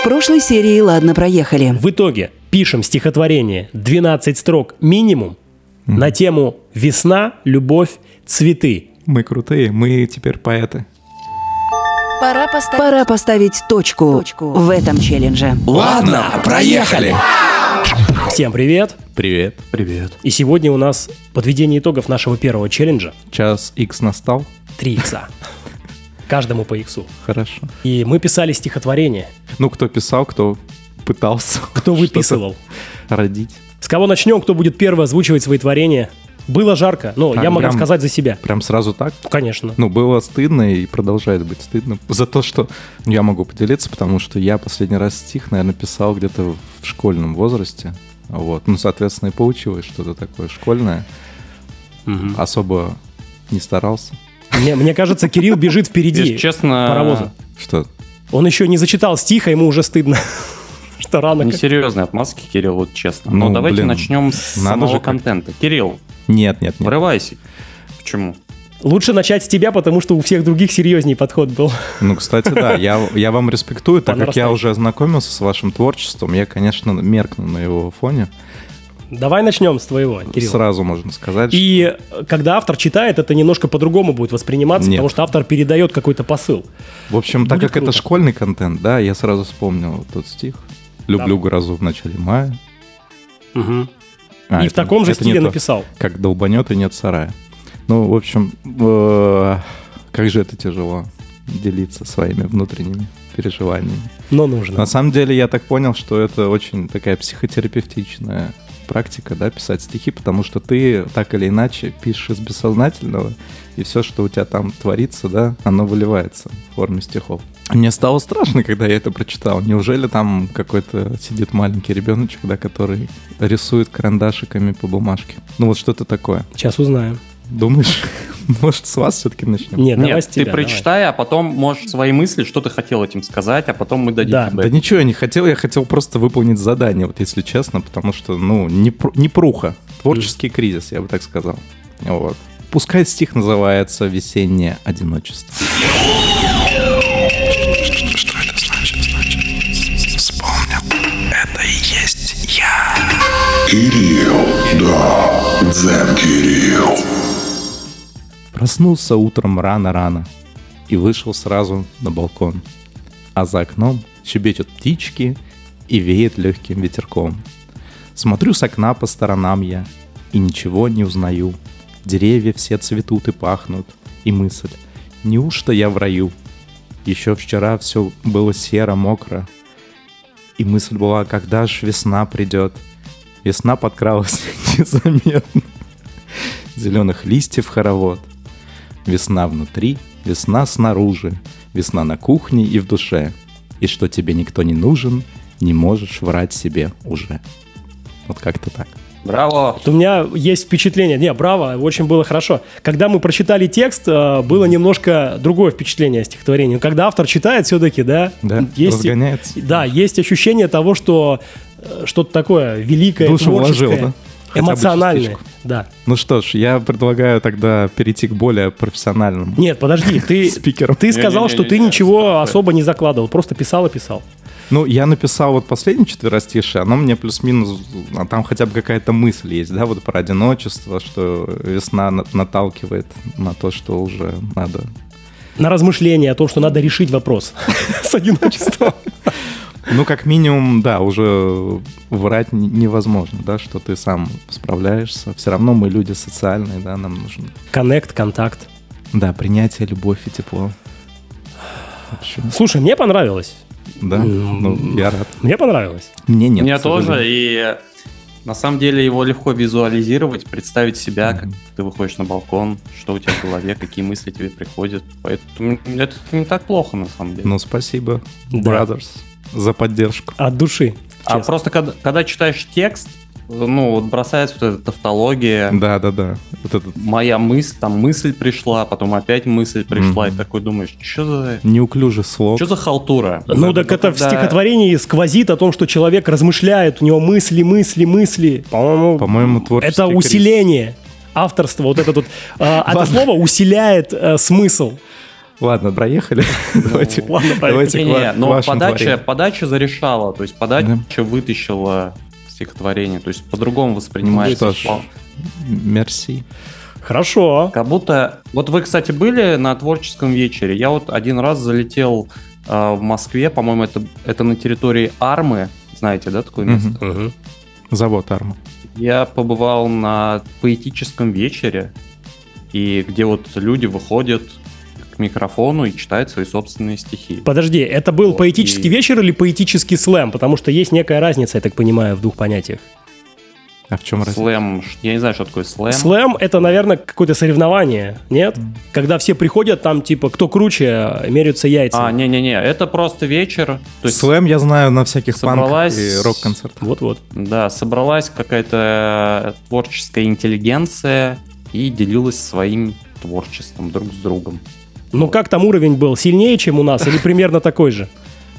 В прошлой серии «Ладно, проехали». В итоге пишем стихотворение 12 строк минимум на тему «Весна, любовь, цветы». Мы крутые, мы теперь поэты. Пора поставить, Пора поставить точку, в этом челлендже. Ладно, проехали! Всем привет! Привет. Привет. И сегодня у нас подведение итогов нашего первого челленджа Час X настал. 3 икса. Каждому по иксу. Хорошо. И мы писали стихотворение. Ну, кто писал, кто пытался. Кто выписывал? Родить. С кого начнем? Кто будет первый озвучивать свои творения? Было жарко. Ну, А, я могу прям- сказать за себя. Прям сразу так? Конечно. Ну, было стыдно и продолжает быть стыдно за то, что я могу поделиться, потому что я последний раз стих, наверное, писал где-то в школьном возрасте. Вот. Ну, соответственно, и получилось что-то такое школьное. Мгм. Особо не старался. Мне, мне кажется, Кирилл бежит впереди Если честно, паровоза. Что? Он еще не зачитал стих, а ему уже стыдно. Что рано. несерьезные отмазки, Кирилл, вот честно. Ну, Но давайте блин, начнем с надо самого же контента. Кирилл, Нет, нет, нет. врывайся. Почему? Лучше начать с тебя, потому что у всех других серьезней подход был. Ну, кстати, да, я, я вам респектую, так как я уже ознакомился с вашим творчеством, я, конечно, меркну на его фоне. Давай начнем с твоего, Кирилл. Сразу можно сказать. И э, когда автор читает, это немножко по-другому будет восприниматься, Нет. потому что автор передает какой-то посыл. В общем, так Будет как это круто. школьный контент, да, я сразу вспомнил тот стих. Люблю грозу в начале мая. Мгм. А, и это- в таком же это стиле то. написал. Как долбанет и нет сарая. Ну, в общем, э, как же это тяжело делиться своими внутренними переживаниями. Но нужно. На самом деле, я так понял, что это очень такая психотерапевтичная практика, да, писать стихи, потому что ты так или иначе пишешь из бессознательного, и все, что у тебя там творится, да, оно выливается в форме стихов. Мне стало страшно, когда я это прочитал. Неужели там какой-то сидит маленький ребеночек, да, который рисует карандашиками по бумажке? Ну вот что-то такое. Сейчас узнаем. Думаешь, может, с вас все-таки начнем? Нет, давай Нет, с ты тебя, прочитай, а потом можешь свои мысли, что ты хотел этим сказать, а потом мы дадим Да. тебе. Да ничего я не хотел, я хотел просто выполнить задание, вот если честно, потому что, ну, не, не пруха, творческий кризис, я бы так сказал. Вот. Пускай стих называется «Весеннее одиночество». Кирилл, да, Дзен Кирилл. Проснулся утром рано-рано и вышел сразу на балкон. А за окном щебечут птички и веет легким ветерком. Смотрю с окна по сторонам я и ничего не узнаю. Деревья все цветут и пахнут, и мысль, неужто я в раю? Еще вчера все было серо, мокро, и мысль была, когда ж весна придет. Весна подкралась незаметно. Зеленых листьев хоровод. Весна внутри, весна снаружи, весна на кухне и в душе. И что тебе никто не нужен, не можешь врать себе уже. Вот как-то так. Браво! Вот У меня есть впечатление. Не, браво, очень было хорошо. Когда мы прочитали текст, э, было немножко другое впечатление о стихотворении. Когда автор читает, все-таки, да, Да, есть, разгоняется. да, есть ощущение того, что э, что-то такое великое, Душу творческое, вложил, да? Хотя бы эмоциональное. Да. Ну что ж, я предлагаю тогда перейти к более профессиональному. Нет, подожди, ты, Спикером. ты сказал, что ты ничего особо не закладывал, просто писал и писал. Ну, я написал вот последнее четверостишее, оно мне плюс-минус, а там хотя бы какая-то мысль есть, да, вот про одиночество, что весна на- наталкивает на то, что уже надо На размышление о том, что надо решить вопрос с одиночеством. Ну, как минимум, да, уже врать невозможно, да, что ты сам справляешься. Все равно мы люди социальные, да, нам нужно. Коннект, контакт. Да, принятие, любовь и тепло. В общем, Слушай, мне понравилось. да, ну, я рад. Мне понравилось. Мне нет. Мне тоже, и на самом деле его легко визуализировать, представить себя, как ты выходишь на балкон, что у тебя в голове, какие мысли тебе приходят. Поэтому это не так плохо, на самом деле. Ну, спасибо, Да. За поддержку. От души. а честно. просто когда, когда читаешь текст, ну, вот бросается вот эта тавтология, Да, да, да. Вот этот моя мысль, там мысль пришла, потом опять мысль пришла, Мгм. и такой думаешь, что за... неуклюжий слог. Что за халтура? Ну, так это в когда- стихотворении сквозит о том, что человек размышляет, у него мысли, мысли, мысли. По-моему, По-моему, творческий это кризис. усиление авторства. Вот это тут. а, Это слово усиляет э, смысл. Ладно, проехали. Давайте, ладно, давайте к, ва- к но вашему подача, творению. подача зарешала, то есть подача вытащила стихотворение, то есть по-другому воспринимается. Ну что ж. Мерси. Хорошо. Как будто... Вот вы, кстати, были на творческом вечере. Я вот один раз залетел э, в Москве, по-моему, это, это на территории Армы. Знаете, да, такое место? Мгм. Мгм. Завод Арма. Я побывал на поэтическом вечере, и где вот люди выходят микрофону и читают свои собственные стихи. Подожди, это был Вот, поэтический и- вечер или поэтический слэм? Потому что есть некая разница, я так понимаю, в двух понятиях. А в чем разница? Слэм, я не знаю, что такое слэм. Слэм это, наверное, какое-то соревнование, нет? Когда все приходят, там типа кто круче, меряются яйца. А, не-не-не, это просто вечер. То есть, Слэм я знаю на всяких собралась- панках и рок-концертах. Вот-вот. да, собралась какая-то творческая интеллигенция и делилась своим творчеством друг с другом. Ну как там уровень был? Сильнее, чем у нас или примерно такой же?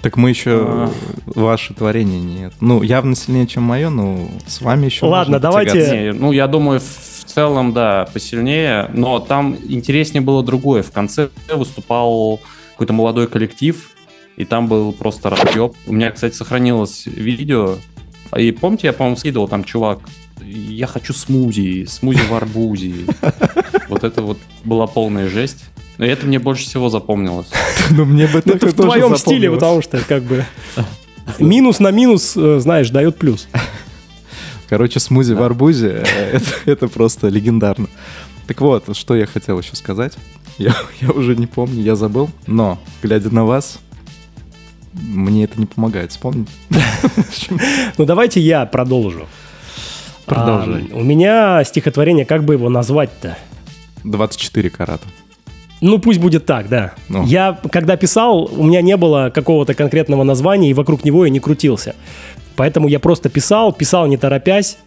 Так мы еще А. ваше творение нет. Ну, явно сильнее, чем мое, но с вами еще Ладно, давайте-. Не, ну, я думаю, в целом, да, посильнее, но там интереснее было другое. В конце выступал какой-то молодой коллектив, и там был просто разъеб. У меня, кстати, сохранилось видео, и помните, я, по-моему, скидывал там чувак, я хочу смузи, смузи в арбузе. Вот это вот была полная жесть. Но это мне больше всего запомнилось. Ну, мне бы Ну, это в твоем стиле, потому что как бы минус на минус, э, знаешь, дает плюс. Короче, смузи в арбузе, э, это, просто легендарно. Так вот, что я хотел еще сказать. Я, я уже не помню, я забыл. Но, глядя на вас, мне это не помогает вспомнить. Ну давайте я продолжу. Продолжай. У меня стихотворение, как бы его назвать-то? 24 карата. Ну, пусть будет так, да. Ну. Я, когда писал, у меня не было какого-то конкретного названия, и вокруг него я не крутился. Поэтому я просто писал, писал не торопясь,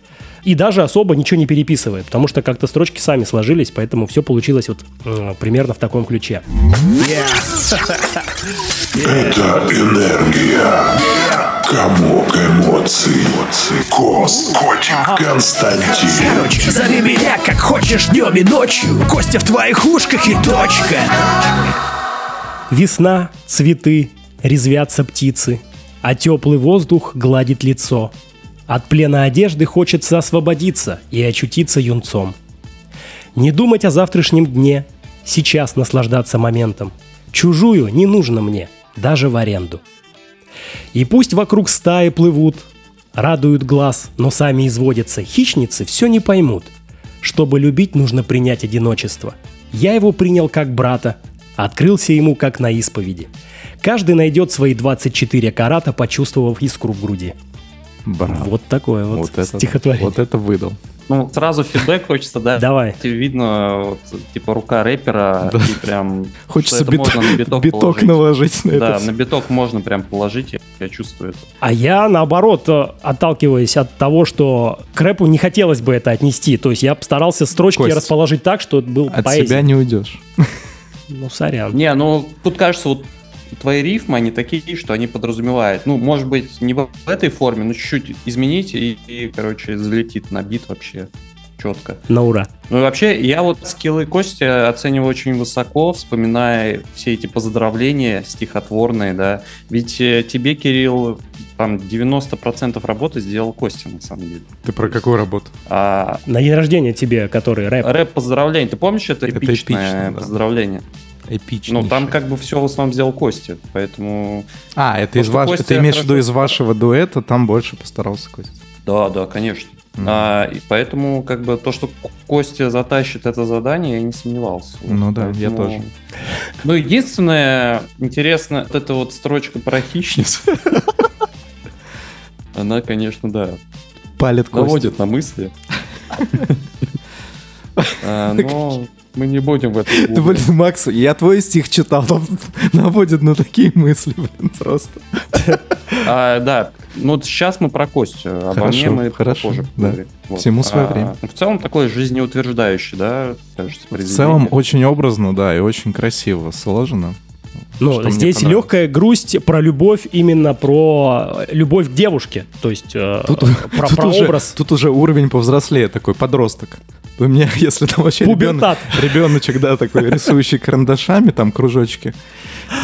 и даже особо ничего не переписывая, потому что как-то строчки сами сложились, поэтому все получилось вот э, примерно в таком ключе. Это энергия. Комок эмоций. Кос. Котик. Константин. Короче, зови меня как хочешь днем и ночью Костя в твоих ушках и точка Весна, цветы, резвятся птицы, а теплый воздух гладит лицо. От плена одежды хочется освободиться и очутиться юнцом. Не думать о завтрашнем дне, сейчас наслаждаться моментом. Чужую не нужно мне, даже в аренду. И пусть вокруг стаи плывут, радуют глаз, но сами изводятся, хищницы все не поймут. Чтобы любить, нужно принять одиночество. Я его принял как брата, открылся ему как на исповеди. Каждый найдет свои 24 карата, почувствовав искру в груди. Браво. Вот такое вот, Вот это, стихотворение. вот это выдал. Ну, сразу фидбэк хочется, да? Давай. Видно, вот, типа, рука рэпера, Да. и прям... Хочется биток, можно на биток, биток положить. наложить на Да, это. на биток можно прям положить, я, я чувствую это. А я, наоборот, э, отталкиваясь от того, что к рэпу не хотелось бы это отнести. То есть я постарался строчки Кость, расположить так, что это был От поэзия. себя не уйдешь. Ну, сорян. Не, ну, тут кажется, вот твои рифмы, они такие, что они подразумевают. Ну, может быть, не в этой форме, но чуть-чуть изменить, и, и, короче, залетит на бит вообще четко. На ура. Ну и вообще, я вот скиллы Кости оцениваю очень высоко, вспоминая все эти поздравления стихотворные, да. Ведь э, тебе, Кирилл, там 90% работы сделал Костя, на самом деле. Ты про какую работу? А На день рождения тебе, который рэп. рэп поздравление, ты помнишь это Это эпичное эпично, да. Эпично. Ну, там как бы все в основном сделал Костя, поэтому... А, это То, из что ваш... Костя Ты имеешь в виду из вашего дуэта, там больше постарался Костя. Да, да, конечно. А, и поэтому, как бы, то, что Костя затащит это задание, я не сомневался. Ну да, я тоже. Ну, единственное, интересно, вот эта вот строчка про хищниц. Она, конечно, да, Палит Костя. наводит на мысли. А, Но мы не будем в это Ты, блин. Макс, я твой стих читал, там наводит на такие мысли, блин, просто. А, Да, ну вот сейчас мы про Костю, обо Хорошо, мне мы хорошо, позже да. Вот. Всему свое А, время. В целом такой жизнеутверждающий, да, кажется, В целом очень образно, да, и очень красиво сложено. Ну, что здесь легкая грусть про любовь, именно про любовь к девушке. То есть э, Тут, про, тут про уже, образ. тут уже уровень повзрослее, такой подросток. У меня, если там вообще ребенок, ребеночек, да, такой рисующий карандашами, там кружочки,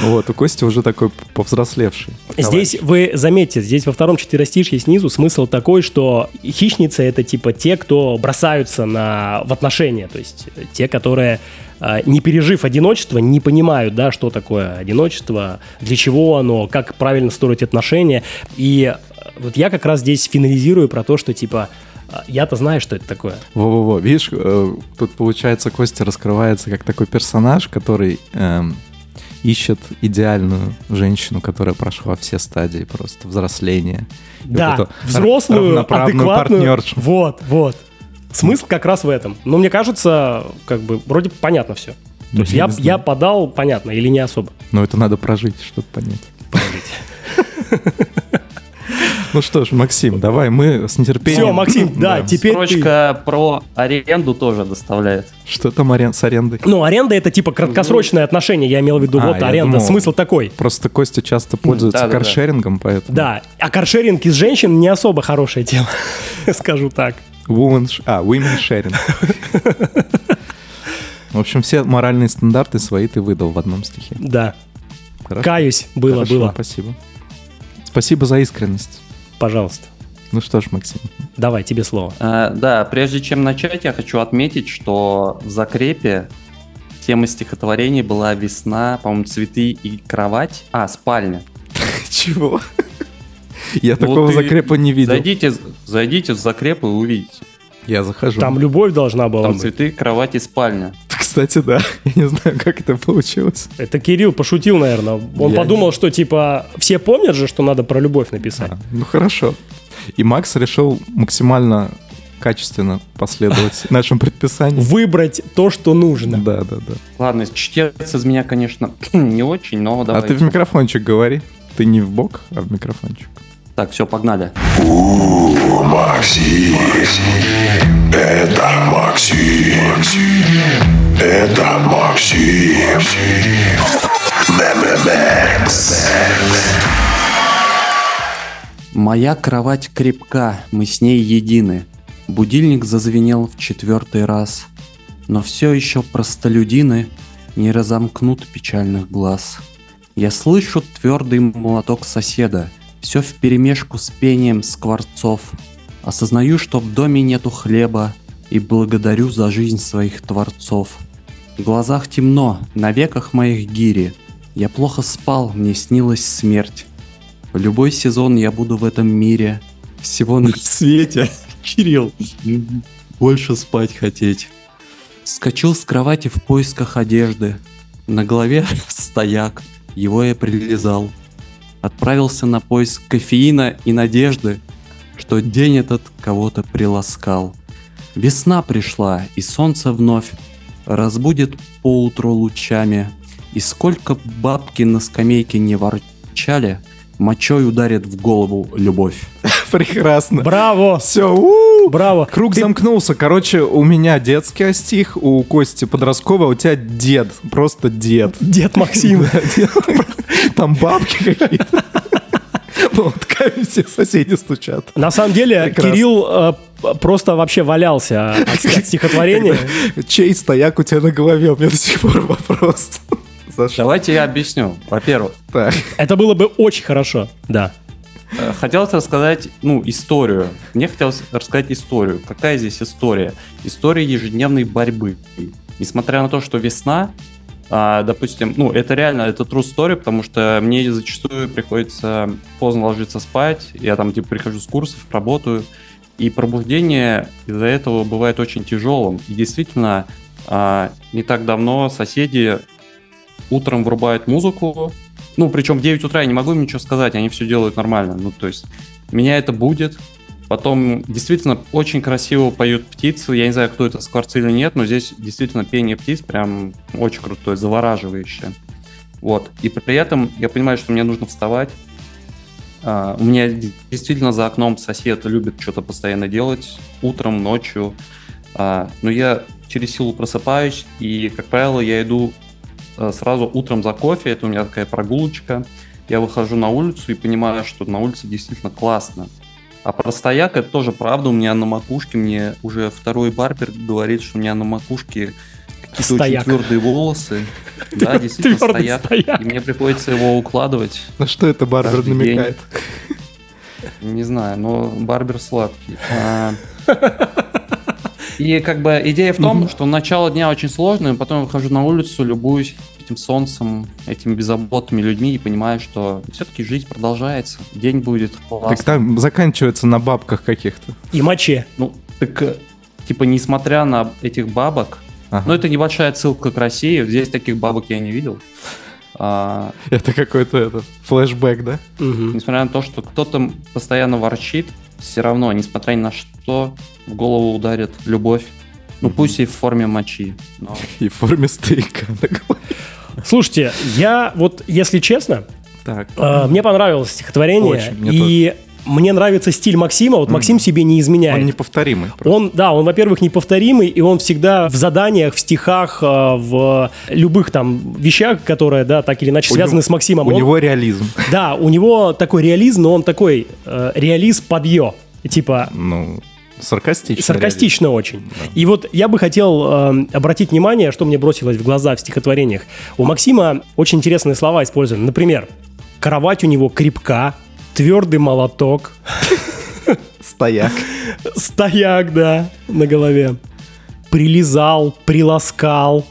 вот, у Кости уже такой повзрослевший. Здесь вы заметьте, здесь во втором четверостишье снизу смысл такой, что хищницы это типа те, кто бросаются на, в отношения, то есть э, те, которые э, не пережив одиночество, не понимают, да, что такое одиночество, для чего оно, как правильно строить отношения. И э, вот я как раз здесь финализирую про то, что типа я-то знаю, что это такое. Во-во-во, видишь, э, тут получается Костя раскрывается как такой персонаж, который эм, ищет идеальную женщину, которая прошла все стадии просто взросления. Вот Да, взрослую, адекватную. партнершу. Вот, вот. Смысл как раз в этом. Но мне кажется, как бы вроде понятно все. То Ну, есть я я, подал, понятно, или не особо. Но это надо прожить, чтобы понять. Ну что ж, Максим, давай мы с нетерпением... Все, Максим, да, теперь. Строчка про аренду тоже доставляет. Что там арен- с арендой? Ну, аренда это типа краткосрочное отношение, я имел в виду, А, вот аренда. думал- Смысл такой. Просто Костя часто пользуется каршерингом, поэтому... Да, а каршеринг из женщин не особо хорошее дело, скажу так. Women sh- А, women sharing. В общем, все моральные стандарты свои ты выдал в одном стихе. Да, Хорошо? каюсь, было, Хорошо, было. Спасибо. Спасибо за искренность. Пожалуйста, Ну что ж, Максим. давай, тебе слово. А, да, прежде чем начать, я хочу отметить, что в закрепе тема стихотворения была весна, по-моему, цветы и кровать. А, спальня. Чего? Я такого закрепа не видел. Зайдите, зайдите в закреп и увидите. Я захожу. Там любовь должна была Там быть. цветы, кровать и спальня. Кстати, да. Я не знаю, как это получилось. Это Кирилл пошутил, наверное. Он Я подумал, что типа все помнят же, что надо про любовь написать. А, ну хорошо. И Макс решил максимально качественно последовать нашим предписаниям. Выбрать то, что нужно. Да, да, да. Ладно, чтец из меня, конечно, не очень, но давай. А ты в микрофончик говори. Ты не в бок, а в микрофончик. Так, все, погнали. Максим. Это Максим. Это Максим. Моя кровать крепка, мы с ней едины. Будильник зазвенел в четвертый раз. Но все еще простолюдины не разомкнут печальных глаз. Я слышу твердый молоток соседа, все вперемешку с пением скворцов. Осознаю, что в доме нету хлеба, и благодарю за жизнь своих творцов. В глазах темно, на веках моих гири. Я плохо спал, мне снилась смерть. В любой сезон я буду в этом мире. Всего на свете. Кирилл, больше спать хотеть. Скочил с кровати в поисках одежды. На голове стояк, его я прилизал. Отправился на поиск кофеина и надежды, что день этот кого-то приласкал. Весна пришла, и солнце вновь разбудит поутру лучами. И сколько бабки на скамейке не ворчали, мочой ударит в голову любовь. Прекрасно. Браво! Все, Браво! Круг Ты- замкнулся. Короче, у меня детский стих, у Кости подростковый, а у тебя дед. Просто дед. Дед Максим. Там бабки какие-то. Молотками все соседи стучат. На самом деле, Прекрасно. Кирилл э, просто вообще валялся от, от стихотворения. Чей стояк у тебя на голове? У меня до сих пор вопрос. Давайте я объясню. Во-первых, Так. Это было бы очень хорошо, да. э, хотелось рассказать, ну, историю. Мне хотелось рассказать историю. Какая здесь история? История ежедневной борьбы. Несмотря на то, что весна, а, допустим, ну, это реально, это true story, потому что мне зачастую приходится поздно ложиться спать, я там, типа, прихожу с курсов, работаю, и пробуждение из-за этого бывает очень тяжелым. И действительно, а, не так давно соседи утром врубают музыку, ну, причем в 9 утра я не могу им ничего сказать, они все делают нормально. Ну, то есть, меня это будет. Потом действительно очень красиво поют птицы. Я не знаю, кто это, скворцы или нет, но здесь действительно пение птиц прям очень крутое, завораживающее. Вот. И при этом я понимаю, что мне нужно вставать. А, у меня действительно за окном сосед любит что-то постоянно делать, утром, ночью. А, но я через силу просыпаюсь, и, как правило, я иду э, сразу утром за кофе, это у меня такая прогулочка. Я выхожу на улицу и понимаю, что на улице действительно классно. А про это тоже правда. У меня на макушке, мне уже второй барбер говорит, что у меня на макушке какие-то очень твердые волосы. Да, действительно стояк. стояк. И мне приходится его укладывать. На что это Барбер намекает? Не знаю, но барбер сладкий. А, И как бы идея в том, что начало дня очень сложное, потом я выхожу на улицу, любуюсь этим солнцем, этими беззаботными людьми и понимаю, что все-таки жизнь продолжается. День будет Так классный. там заканчивается на бабках каких-то. И моче. Ну, так, э, типа, несмотря на этих бабок, Ага. ну, это небольшая отсылка к России, здесь таких бабок я не видел. А, Это какой-то это, флешбэк, да? Мгм. несмотря на то, что кто-то постоянно ворчит, все равно, несмотря ни на что, в голову ударит любовь. Ну, пусть и в форме мочи. но- И в форме стейка. Слушайте, я вот, если честно, Так. э, мне понравилось стихотворение, Очень, мне и мне нравится стиль Максима. Вот Максим себе не изменяет. Он неповторимый. просто. Он, да, он, во-первых, неповторимый, и он всегда в заданиях, в стихах, э, в любых там вещах, которые, да, так или иначе У связаны него- с Максимом. У он- него реализм. Да, у него такой реализм, но он такой э, реалист подъё. Типа, Ну, саркастичный. саркастично очень. И вот я бы хотел э, обратить внимание, что мне бросилось в глаза в стихотворениях. У Максима очень интересные слова использованы. Например, кровать у него крепка, твердый молоток. Стояк. стояк, да, на голове. Прилизал, приласкал,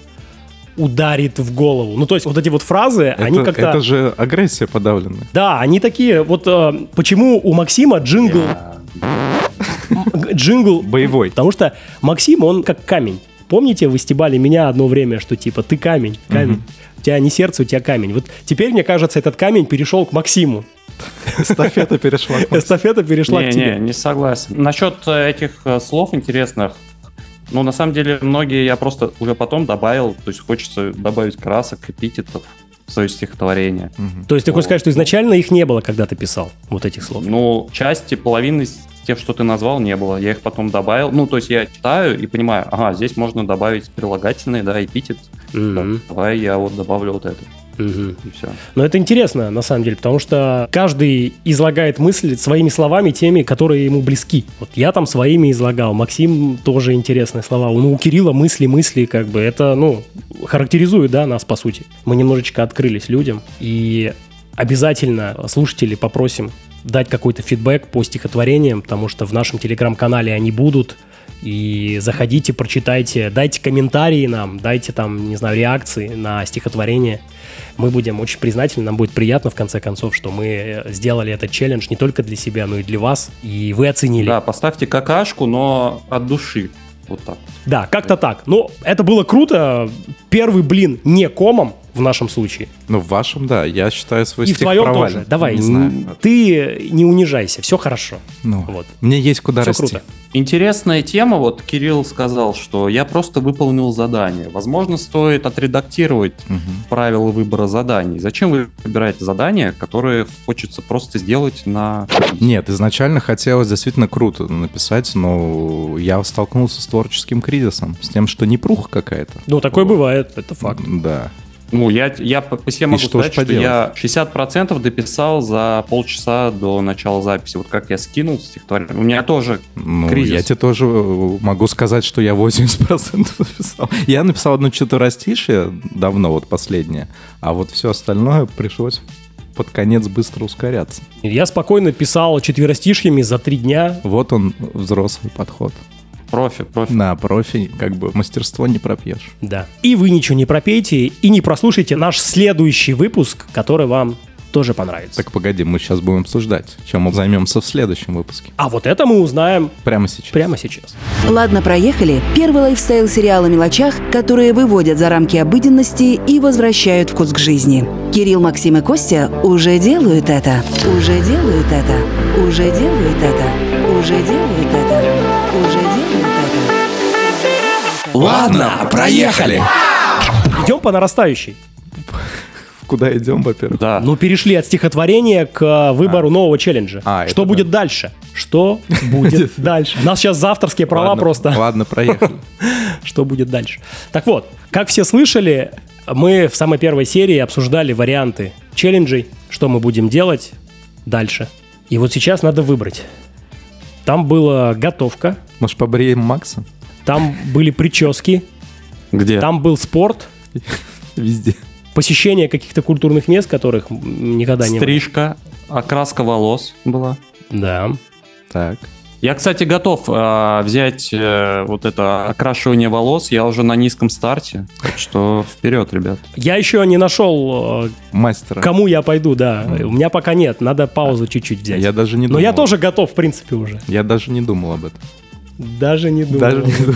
ударит в голову. Ну, то есть вот эти вот фразы, они Это, как-то... это же агрессия подавленная. Да, они такие, вот э, почему у Максима джингл... Джингл... Боевой. Потому что Максим, он как камень. Помните, вы стебали меня одно время, что типа ты камень, камень. У тебя не сердце, у тебя камень. Вот теперь, мне кажется, этот камень перешел к Максиму. Эстафета перешла к Максиму. Эстафета перешла не, к тебе. не, не согласен. Насчет э, этих э, слов интересных, ну, на самом деле, многие я просто уже потом добавил, то есть хочется добавить красок, эпитетов в свое стихотворение. Мгм. То есть ты хочешь сказать, что изначально их не было, когда ты писал вот этих слов? Ну, части, половины тех, что ты назвал, не было. Я их потом добавил. Ну, то есть я читаю и понимаю, ага, здесь можно добавить прилагательные, да, эпитет. Мгм, Давай я вот добавлю вот это. И все. Но это интересно, на самом деле, потому что каждый излагает мысли своими словами, теми, которые ему близки. Вот я там своими излагал, Максим тоже интересные слова. Ну, у Кирилла мысли, мысли, как бы, это, ну, характеризует, да, нас, по сути. Мы немножечко открылись людям, и обязательно слушатели попросим дать какой-то фидбэк по стихотворениям, потому что в нашем телеграм-канале они будут, и заходите, прочитайте, дайте комментарии нам, дайте там, не знаю, реакции на стихотворение. Мы будем очень признательны, нам будет приятно, в конце концов, что мы э, сделали этот челлендж не только для себя, но и для вас, и вы оценили. Да, поставьте какашку, но от души. Вот так. Да, как-то так. Ну, это было круто. Первый блин не комом в нашем случае. Ну, в вашем, да. Я считаю свой и в стих твоем провальным. тоже. Давай, Не знаю. м, ты не унижайся, все хорошо. Ну, Вот. Мне есть куда Все расти. круто. Интересная тема, вот Кирилл сказал, что я просто выполнил задание. Возможно, стоит отредактировать Мгм. правила выбора заданий. Зачем вы выбираете задания, которые хочется просто сделать на... Нет, изначально хотелось действительно круто написать, но я столкнулся с творческим кризисом, с тем, что непруха какая-то. Ну, такое бывает, это факт. Да. Ну, я, я по, себе могу что сказать, что я 60% дописал за полчаса до начала записи. Вот как я скинул стихотворение. У меня тоже Ну, Кризис. я тебе тоже э, могу сказать, что я 80% написал. Я написал одно четверостишее давно, вот последнее, а вот все остальное пришлось под конец быстро ускоряться. Я спокойно писал четверостишьями за три дня. Вот он, взрослый подход. Профи, профи. На профи как бы мастерство не пропьешь. Да. И вы ничего не пропейте и не прослушайте наш следующий выпуск, который вам тоже понравится. Так погоди, мы сейчас будем обсуждать, чем мы займемся в следующем выпуске. А вот это мы узнаем Прямо сейчас. прямо сейчас. Ладно, проехали. Первый лайфстайл-сериал о мелочах, которые выводят за рамки обыденности и возвращают вкус к жизни. Кирилл, Максим и Костя уже делают это. Уже делают это. Уже делают это. Уже делают это. Уже делают это. Ладно, проехали. Идем по нарастающей. Куда идем, во-первых? Да. Ну, перешли от стихотворения к э, выбору нового челленджа. А, Что будет дальше? Что будет дальше? У нас сейчас за авторские права Ладно, просто. Ладно, проехали. Что будет дальше? Так вот, как все слышали, мы в самой первой серии обсуждали варианты челленджей, что мы будем делать дальше. И вот сейчас надо выбрать. Там была готовка, Может, побреем Макса? там были прически, Где? там был спорт, Везде. посещение каких-то культурных мест, которых никогда не было. Стрижка, окраска волос была. Да. Так. Я, кстати, готов э, взять э, вот это окрашивание волос. Я уже на низком старте. Так что вперед, ребят. Я еще не нашел, э, Мастера. кому я пойду, да. У меня пока нет, надо паузу чуть-чуть взять. Я даже не Но думал. я тоже готов, в принципе, уже. Я даже не думал об этом. Даже не думал. Даже не думал.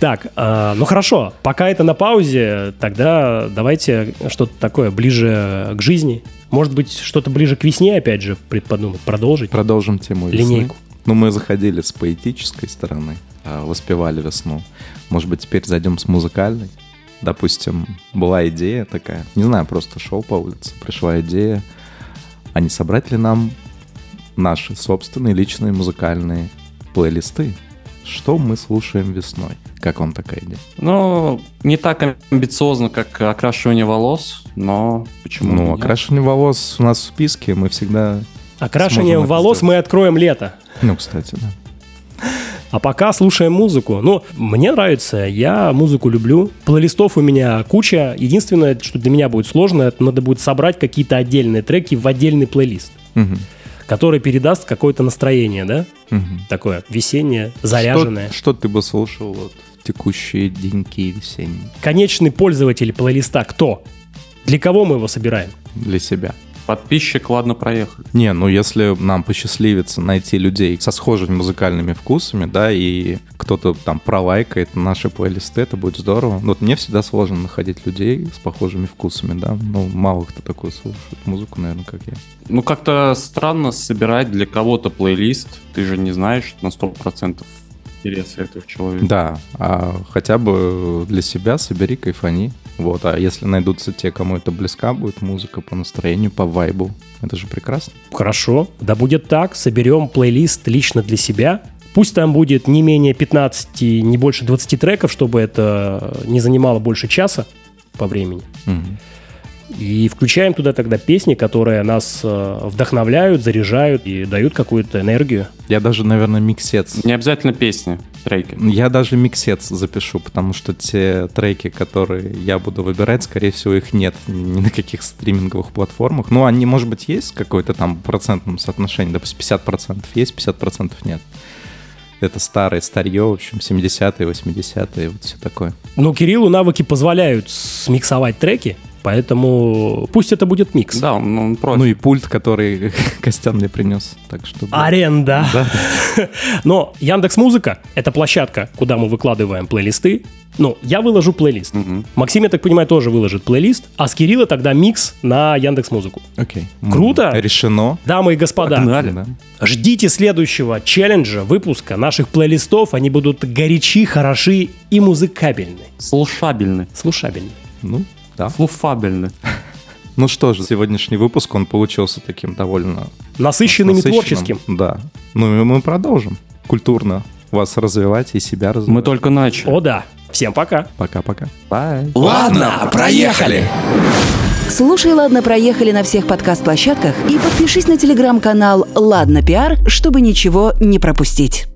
Так, э, ну хорошо, пока это на паузе, тогда давайте что-то такое ближе к жизни. Может быть, что-то ближе к весне, опять же, предподумать, продолжить. Продолжим тему весны. Линейку. Ну, мы заходили с поэтической стороны, а, воспевали весну. Может быть, теперь зайдем с музыкальной? Допустим, была идея такая, не знаю, просто шел по улице, пришла идея, а не собрать ли нам наши собственные личные музыкальные плейлисты? Что мы слушаем весной? Как вам такая идея? Ну, не так амбициозно, как окрашивание волос, но почему Ну, нет? окрашивание волос у нас в списке, мы всегда... Окрашиванием это волос сделать. мы откроем лето. Ну, кстати, да. А пока слушаем музыку. Ну, мне нравится, я музыку люблю. Плейлистов у меня куча. Единственное, что для меня будет сложно, это надо будет собрать какие-то отдельные треки в отдельный плейлист, Мгм, который передаст какое-то настроение, да? мгм. Такое весеннее, заряженное. Что, что ты бы слушал вот в текущие деньки весенние Конечный пользователь плейлиста кто? Для кого мы его собираем? для себя? Подписчик, ладно, проехали. Не, ну если нам посчастливится найти людей со схожими музыкальными вкусами, да, и кто-то там пролайкает наши плейлисты, это будет здорово. Вот мне всегда сложно находить людей с похожими вкусами, да. Ну, мало кто такой слушает музыку, наверное, как я. Ну, как-то странно собирать для кого-то плейлист. Ты же не знаешь на 100% интересы этого человека. Да, а хотя бы для себя собери, кайфани. Вот, а если найдутся те, кому это близка будет музыка по настроению, по вайбу, это же прекрасно. Хорошо, да будет так. Соберем плейлист лично для себя. Пусть там будет не менее 15, не больше 20 треков, чтобы это не занимало больше часа по времени. Мгм. И включаем туда тогда песни, которые нас э, вдохновляют, заряжают и дают какую-то энергию. Я даже, наверное, миксец Не обязательно песни, треки. Я даже миксец запишу, потому что те треки, которые я буду выбирать, скорее всего, их нет ни на каких стриминговых платформах. Ну, они, может быть, есть в какой-то там процентном соотношении, допустим, 50% есть, 50% нет. Это старое старье, в общем, 70-е, 80-е, вот все такое. Но Кириллу навыки позволяют смиксовать треки, поэтому пусть это будет микс. Да, он, он против. Ну и пульт, который Костян мне принес. Так что... да. Аренда. Да. Но Яндекс Музыка это площадка, куда мы выкладываем плейлисты. Ну, я выложу плейлист. Мгм. Максим, я так понимаю, тоже выложит плейлист, а с Кирилла тогда микс на Яндекс Музыку. Окей. Круто. Решено. Дамы и господа, Погнали. Да. ждите следующего челленджа, выпуска наших плейлистов. Они будут горячи, хороши и музыкабельны. Слушабельны. Слушабельны. Ну, да. Слуфабельны. Ну что же, сегодняшний выпуск, он получился таким довольно Насыщенным и насыщенным. творческим. Да. Ну и мы продолжим культурно вас развивать и себя развивать. Мы только начали. О да. Всем пока. Пока-пока. Bye. Ладно, проехали. Слушай, ладно, проехали на всех подкаст-площадках и подпишись на телеграм-канал «Ладно, пиар», чтобы ничего не пропустить.